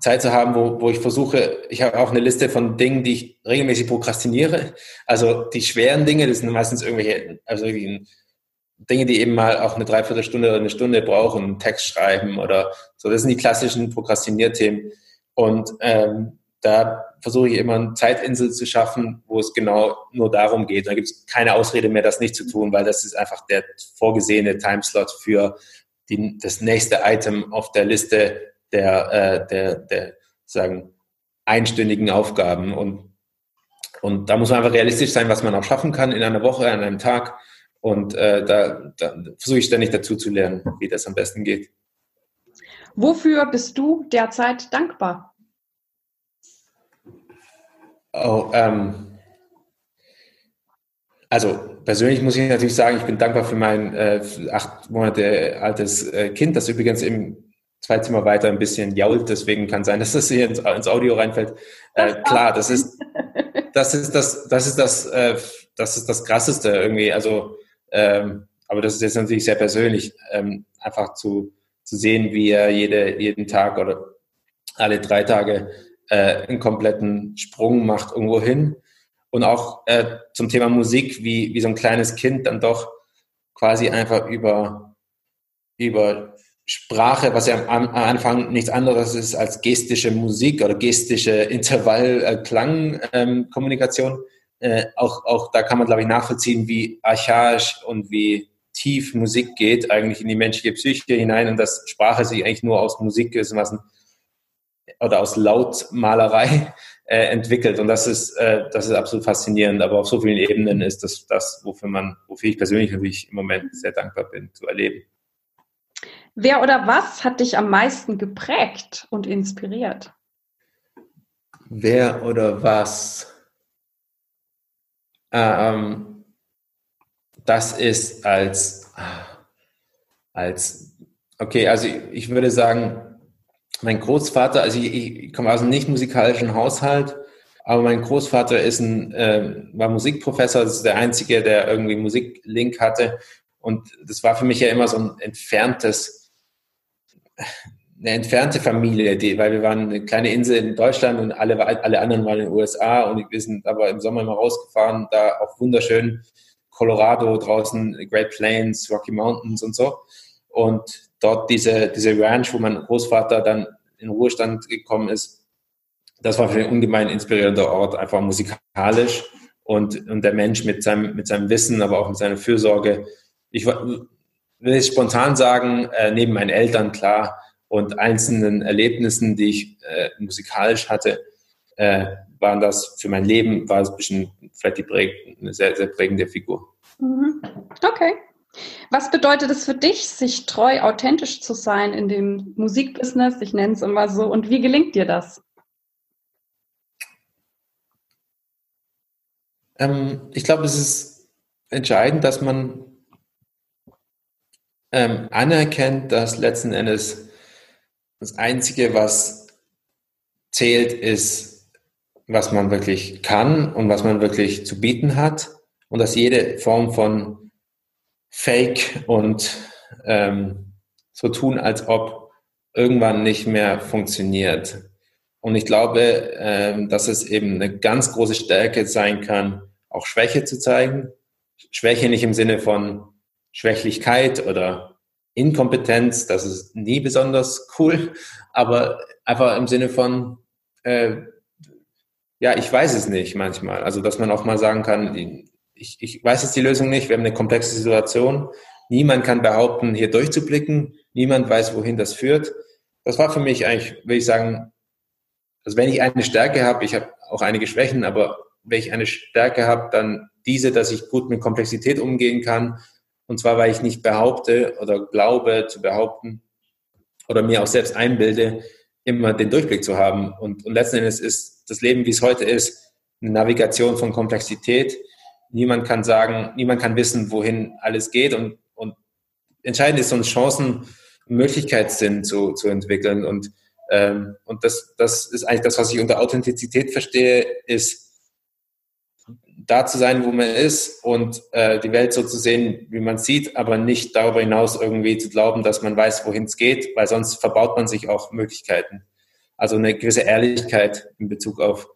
Zeit zu haben, wo, wo ich versuche, ich habe auch eine Liste von Dingen, die ich regelmäßig prokrastiniere. Also die schweren Dinge, das sind meistens irgendwelche, also Dinge, die eben mal auch eine Dreiviertelstunde oder eine Stunde brauchen, Text schreiben oder so. Das sind die klassischen Prokrastinierthemen. Und ähm, da versuche ich immer eine Zeitinsel zu schaffen, wo es genau nur darum geht. Da gibt es keine Ausrede mehr, das nicht zu tun, weil das ist einfach der vorgesehene Timeslot für die, das nächste Item auf der Liste der, äh, der, der sagen, einstündigen Aufgaben. Und, und da muss man einfach realistisch sein, was man auch schaffen kann in einer Woche, an einem Tag. Und äh, da, da versuche ich ständig dazu zu lernen, wie das am besten geht. Wofür bist du derzeit dankbar? Oh, ähm, also persönlich muss ich natürlich sagen, ich bin dankbar für mein äh, acht Monate altes äh, Kind, das übrigens im zwei Zimmer weiter ein bisschen jault, deswegen kann sein, *laughs* dass das hier ins, ins Audio reinfällt. Äh, klar, das ist das ist das das ist das äh, das ist das krasseste irgendwie. Also, ähm, aber das ist jetzt natürlich sehr persönlich, ähm, einfach zu zu sehen, wie er jede jeden Tag oder alle drei Tage äh, einen kompletten Sprung macht irgendwo hin. Und auch äh, zum Thema Musik, wie, wie so ein kleines Kind dann doch quasi einfach über, über Sprache, was ja am, Anfang nichts anderes ist als gestische Musik oder gestische Intervall-Klang-Kommunikation. Äh, äh, auch, auch da kann man, glaube ich, nachvollziehen, wie archaisch und wie tief Musik geht, eigentlich in die menschliche Psyche hinein und dass Sprache sich eigentlich nur aus Musik gewissermaßen oder aus Lautmalerei *laughs* äh, entwickelt. Und das ist, äh, das ist absolut faszinierend. Aber auf so vielen Ebenen ist das das, wofür man, wofür ich persönlich natürlich im Moment sehr dankbar bin, zu erleben. Wer oder was hat dich am meisten geprägt und inspiriert? Wer oder was? Ähm, das ist als, als, okay, also ich, würde sagen, mein Großvater, also ich, ich komme aus einem nicht musikalischen Haushalt, aber mein Großvater ist ein, äh, war Musikprofessor, das ist der einzige, der irgendwie Musiklink hatte. Und das war für mich ja immer so ein entferntes, eine entfernte Familie, die, weil wir waren eine kleine Insel in Deutschland und alle, alle anderen waren in den USA und wir sind aber im Sommer immer rausgefahren, da auch wunderschön Colorado draußen, Great Plains, Rocky Mountains und so. Und dort diese, diese Ranch, wo mein Großvater dann in Ruhestand gekommen ist, das war für mich ein ungemein inspirierender Ort, einfach musikalisch und, und der Mensch mit seinem, mit seinem Wissen, aber auch mit seiner Fürsorge. Ich will es spontan sagen, äh, neben meinen Eltern, klar, und einzelnen Erlebnissen, die ich äh, musikalisch hatte, äh, waren das für mein Leben, war es ein bisschen vielleicht die präg eine sehr, sehr prägende Figur. Mhm. Okay. Was bedeutet es für dich, sich treu authentisch zu sein in dem Musikbusiness? Ich nenne es immer so. Und wie gelingt dir das? Ähm, ich glaube, es ist entscheidend, dass man ähm, anerkennt, dass letzten Endes das Einzige, was zählt, ist, was man wirklich kann und was man wirklich zu bieten hat. Und dass jede Form von Fake und ähm, so tun, als ob irgendwann nicht mehr funktioniert. Und ich glaube, ähm, dass es eben eine ganz große Stärke sein kann, auch Schwäche zu zeigen. Schwäche nicht im Sinne von Schwächlichkeit oder Inkompetenz, das ist nie besonders cool, *laughs* aber einfach im Sinne von, äh, ja, ich weiß es nicht manchmal. Also, dass man auch mal sagen kann, ich, ich weiß jetzt die Lösung nicht, wir haben eine komplexe Situation. Niemand kann behaupten, hier durchzublicken. Niemand weiß, wohin das führt. Das war für mich eigentlich, würde ich sagen, also wenn ich eine Stärke habe, ich habe auch einige Schwächen, aber wenn ich eine Stärke habe, dann diese, dass ich gut mit Komplexität umgehen kann. Und zwar, weil ich nicht behaupte oder glaube zu behaupten oder mir auch selbst einbilde, immer den Durchblick zu haben. Und, und letzten Endes ist das Leben, wie es heute ist, eine Navigation von Komplexität. Niemand kann sagen, niemand kann wissen, wohin alles geht. Und, und entscheidend ist, uns Chancen und Möglichkeitssinn zu, zu entwickeln. Und, ähm, und das, das ist eigentlich das, was ich unter Authentizität verstehe, ist da zu sein, wo man ist und äh, die Welt so zu sehen, wie man sieht, aber nicht darüber hinaus irgendwie zu glauben, dass man weiß, wohin es geht, weil sonst verbaut man sich auch Möglichkeiten. Also eine gewisse Ehrlichkeit in Bezug auf,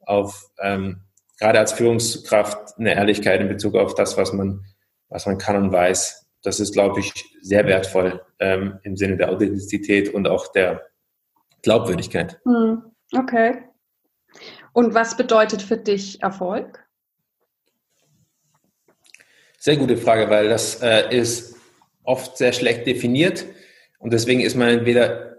auf ähm, gerade als Führungskraft eine Ehrlichkeit in Bezug auf das, was man, was man kann und weiß. Das ist, glaube ich, sehr wertvoll ähm, im Sinne der Authentizität und auch der Glaubwürdigkeit. Hm, okay. Und was bedeutet für dich Erfolg? Sehr gute Frage, weil das äh, ist oft sehr schlecht definiert und deswegen ist man entweder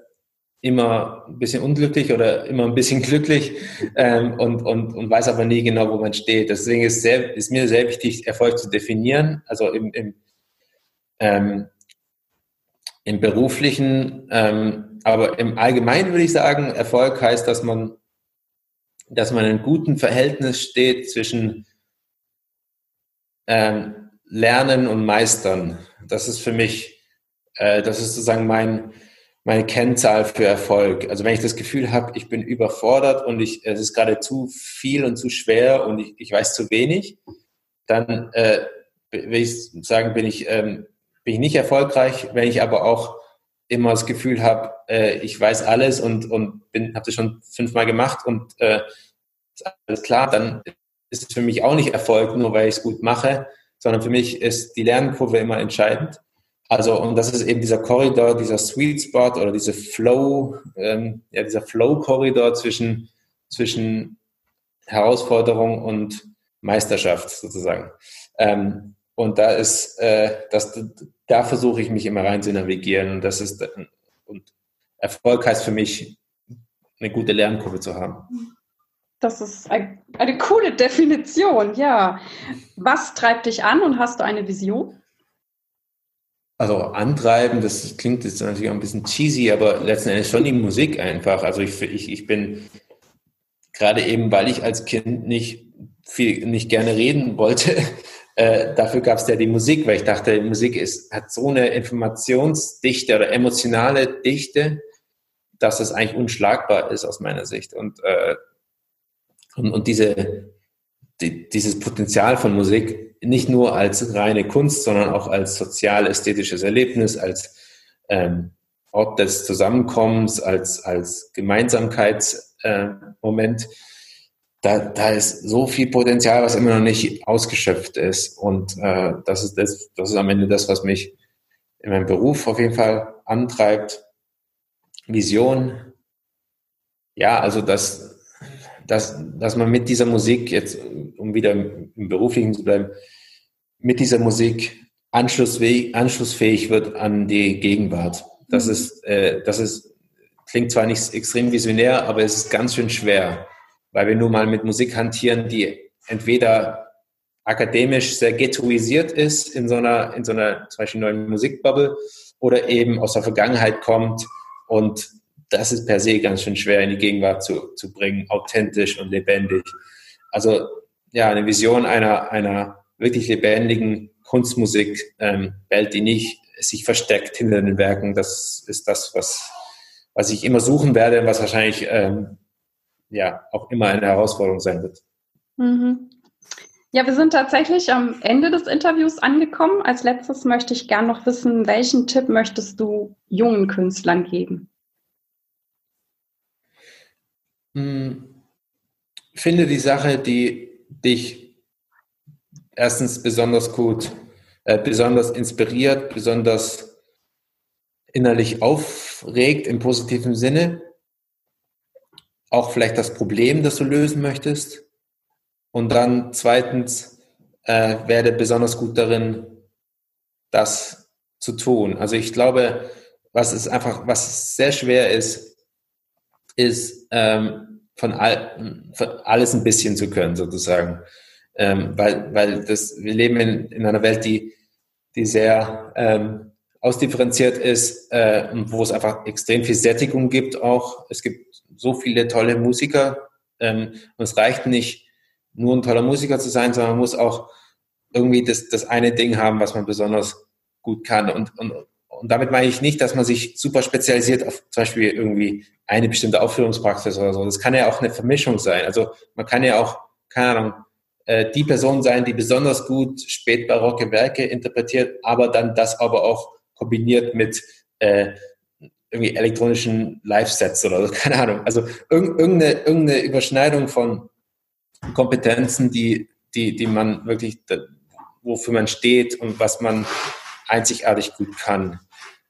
immer ein bisschen unglücklich oder immer ein bisschen *laughs* glücklich ähm, und, und, und weiß aber nie genau, wo man steht. Deswegen ist, sehr, ist mir sehr wichtig, Erfolg zu definieren. Also im, im, ähm, im beruflichen ähm, aber im Allgemeinen würde ich sagen, Erfolg heißt, dass man, dass man in einem guten Verhältnis steht zwischen ähm, Lernen und Meistern. Das ist für mich, äh, das ist sozusagen mein, meine Kennzahl für Erfolg. Also wenn ich das Gefühl habe, ich bin überfordert und ich, es ist gerade zu viel und zu schwer und ich, ich weiß zu wenig, dann äh, will ich sagen, bin ich, ähm, bin ich nicht erfolgreich. Wenn ich aber auch immer das Gefühl habe, äh, ich weiß alles und, und habe das schon fünfmal gemacht und äh, ist alles klar, dann ist es für mich auch nicht Erfolg, nur weil ich es gut mache, sondern für mich ist die Lernkurve immer entscheidend. Also, und das ist eben dieser Korridor, dieser Sweet Spot oder diese Flow, ähm, ja, dieser Flow-Korridor zwischen, zwischen Herausforderung und Meisterschaft sozusagen. Ähm, und da ist, äh, das, da versuche ich mich immer rein zu navigieren und das ist, und Erfolg heißt für mich, eine gute Lernkurve zu haben. Das ist ein, eine coole Definition, ja. Was treibt dich an und hast du eine Vision? Also antreiben, das klingt jetzt natürlich auch ein bisschen cheesy, aber letzten Endes schon die Musik einfach. Also ich, ich, ich bin gerade eben, weil ich als Kind nicht viel, nicht gerne reden wollte, *laughs* äh, dafür gab es ja die Musik, weil ich dachte, Musik ist, hat so eine Informationsdichte oder emotionale Dichte, dass es eigentlich unschlagbar ist aus meiner Sicht. Und, äh, und, und diese, die, dieses Potenzial von Musik nicht nur als reine Kunst, sondern auch als sozial-ästhetisches Erlebnis, als ähm, Ort des Zusammenkommens, als, als Gemeinsamkeitsmoment. Äh, da, da ist so viel Potenzial, was immer noch nicht ausgeschöpft ist. Und äh, das, ist das, das ist am Ende das, was mich in meinem Beruf auf jeden Fall antreibt. Vision. Ja, also dass, dass, dass man mit dieser Musik jetzt, um wieder im Beruflichen zu bleiben, mit dieser Musik anschlussfähig, wird an die Gegenwart. Das mhm. ist, äh, das ist, klingt zwar nicht extrem visionär, aber es ist ganz schön schwer, weil wir nur mal mit Musik hantieren, die entweder akademisch sehr ghettoisiert ist in so einer, in so einer zum Beispiel neuen Musikbubble oder eben aus der Vergangenheit kommt und das ist per se ganz schön schwer in die Gegenwart zu, zu bringen, authentisch und lebendig. Also ja, eine Vision einer, einer wirklich lebendigen Kunstmusik, ähm, Welt, die nicht sich versteckt hinter den Werken, das ist das, was, was ich immer suchen werde und was wahrscheinlich ähm, ja auch immer eine Herausforderung sein wird. Mhm. Ja, wir sind tatsächlich am Ende des Interviews angekommen. Als letztes möchte ich gern noch wissen, welchen Tipp möchtest du jungen Künstlern geben? Hm, finde die Sache, die dich erstens besonders gut, äh, besonders inspiriert, besonders innerlich aufregt im positiven Sinne. Auch vielleicht das Problem, das du lösen möchtest. Und dann zweitens, äh, werde besonders gut darin, das zu tun. Also ich glaube, was es einfach, was sehr schwer ist, ist ähm, von, all, von alles ein bisschen zu können, sozusagen. Ähm, weil, weil das, wir leben in, in einer Welt, die, die sehr ähm, ausdifferenziert ist äh, und wo es einfach extrem viel Sättigung gibt auch. Es gibt so viele tolle Musiker ähm, und es reicht nicht, nur ein toller Musiker zu sein, sondern man muss auch irgendwie das, das eine Ding haben, was man besonders gut kann. Und, und, und damit meine ich nicht, dass man sich super spezialisiert auf zum Beispiel irgendwie eine bestimmte Aufführungspraxis oder so. Das kann ja auch eine Vermischung sein. Also man kann ja auch, keine Ahnung, äh, die Person sein, die besonders gut spätbarocke Werke interpretiert, aber dann das aber auch kombiniert mit äh, irgendwie elektronischen Live-Sets oder so, *laughs* keine Ahnung. Also irgendeine, irgendeine Überschneidung von Kompetenzen, die, die, die man wirklich, wofür man steht und was man einzigartig gut kann.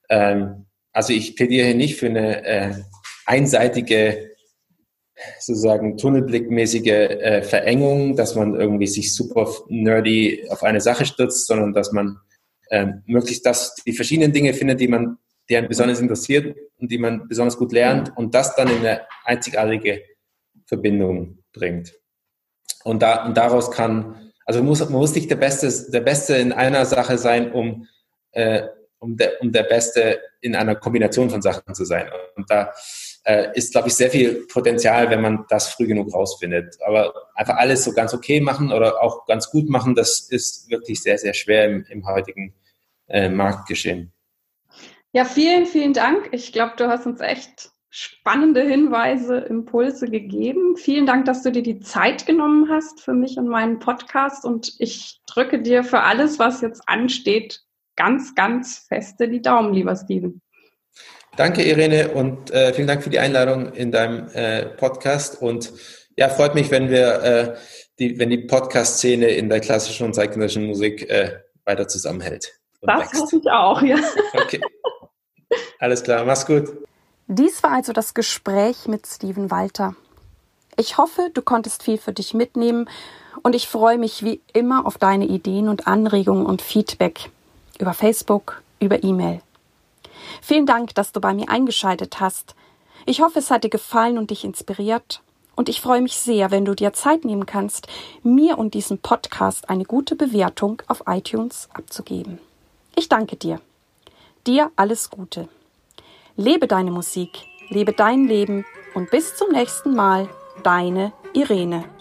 Ähm, also ich plädiere hier nicht für eine äh, einseitige, sozusagen tunnelblickmäßige äh, Verengung, dass man irgendwie sich super nerdy auf eine Sache stürzt, sondern dass man ähm, möglichst das, die verschiedenen Dinge findet, die man, die einen besonders interessiert und die man besonders gut lernt und das dann in eine einzigartige Verbindung bringt. Und, da, und daraus kann, also muss, man muss nicht der Beste, der Beste in einer Sache sein, um äh, um der, um der Beste in einer Kombination von Sachen zu sein. Und da äh, ist, glaube ich, sehr viel Potenzial, wenn man das früh genug rausfindet. Aber einfach alles so ganz okay machen oder auch ganz gut machen, das ist wirklich sehr, sehr schwer im, im heutigen äh, Marktgeschehen. Ja, vielen, vielen Dank. Ich glaube, du hast uns echt spannende Hinweise, Impulse gegeben. Vielen Dank, dass du dir die Zeit genommen hast für mich und meinen Podcast. Und ich drücke dir für alles, was jetzt ansteht, ganz, ganz feste die Daumen, lieber Steven. Danke, Irene, und äh, vielen Dank für die Einladung in deinem äh, Podcast. Und ja, freut mich, wenn wir äh, die, wenn die Podcast-Szene in der klassischen und zeitgenössischen Musik äh, weiter zusammenhält. Das hoffe ich auch, ja. Okay. Alles klar, mach's gut. Dies war also das Gespräch mit Steven Walter. Ich hoffe, du konntest viel für dich mitnehmen und ich freue mich wie immer auf deine Ideen und Anregungen und Feedback über Facebook, über E-Mail. Vielen Dank, dass du bei mir eingeschaltet hast. Ich hoffe, es hat dir gefallen und dich inspiriert. Und ich freue mich sehr, wenn du dir Zeit nehmen kannst, mir und diesem Podcast eine gute Bewertung auf iTunes abzugeben. Ich danke dir. Dir alles Gute. Lebe deine Musik, lebe dein Leben und bis zum nächsten Mal, deine Irene.